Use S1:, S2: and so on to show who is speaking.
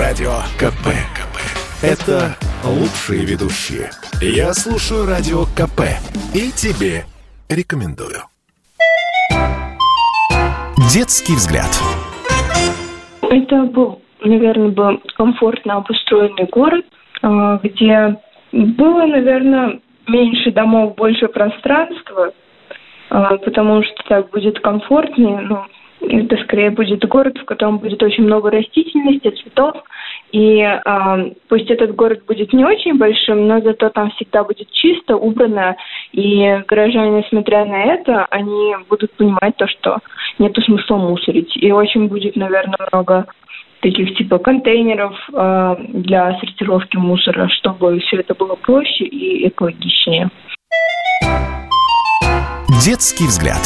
S1: Радио КП. КП. Это лучшие ведущие. Я слушаю Радио КП. И тебе рекомендую. Детский взгляд.
S2: Это был, наверное, был комфортно обустроенный город, а, где было, наверное, меньше домов, больше пространства, а, потому что так будет комфортнее. Ну, это скорее будет город, в котором будет очень много растительности, цветов. И э, пусть этот город будет не очень большим, но зато там всегда будет чисто, убрано. И горожане, несмотря на это, они будут понимать то, что нет смысла мусорить. И очень будет, наверное, много таких типа контейнеров э, для сортировки мусора, чтобы все это было проще и экологичнее.
S1: Детский взгляд.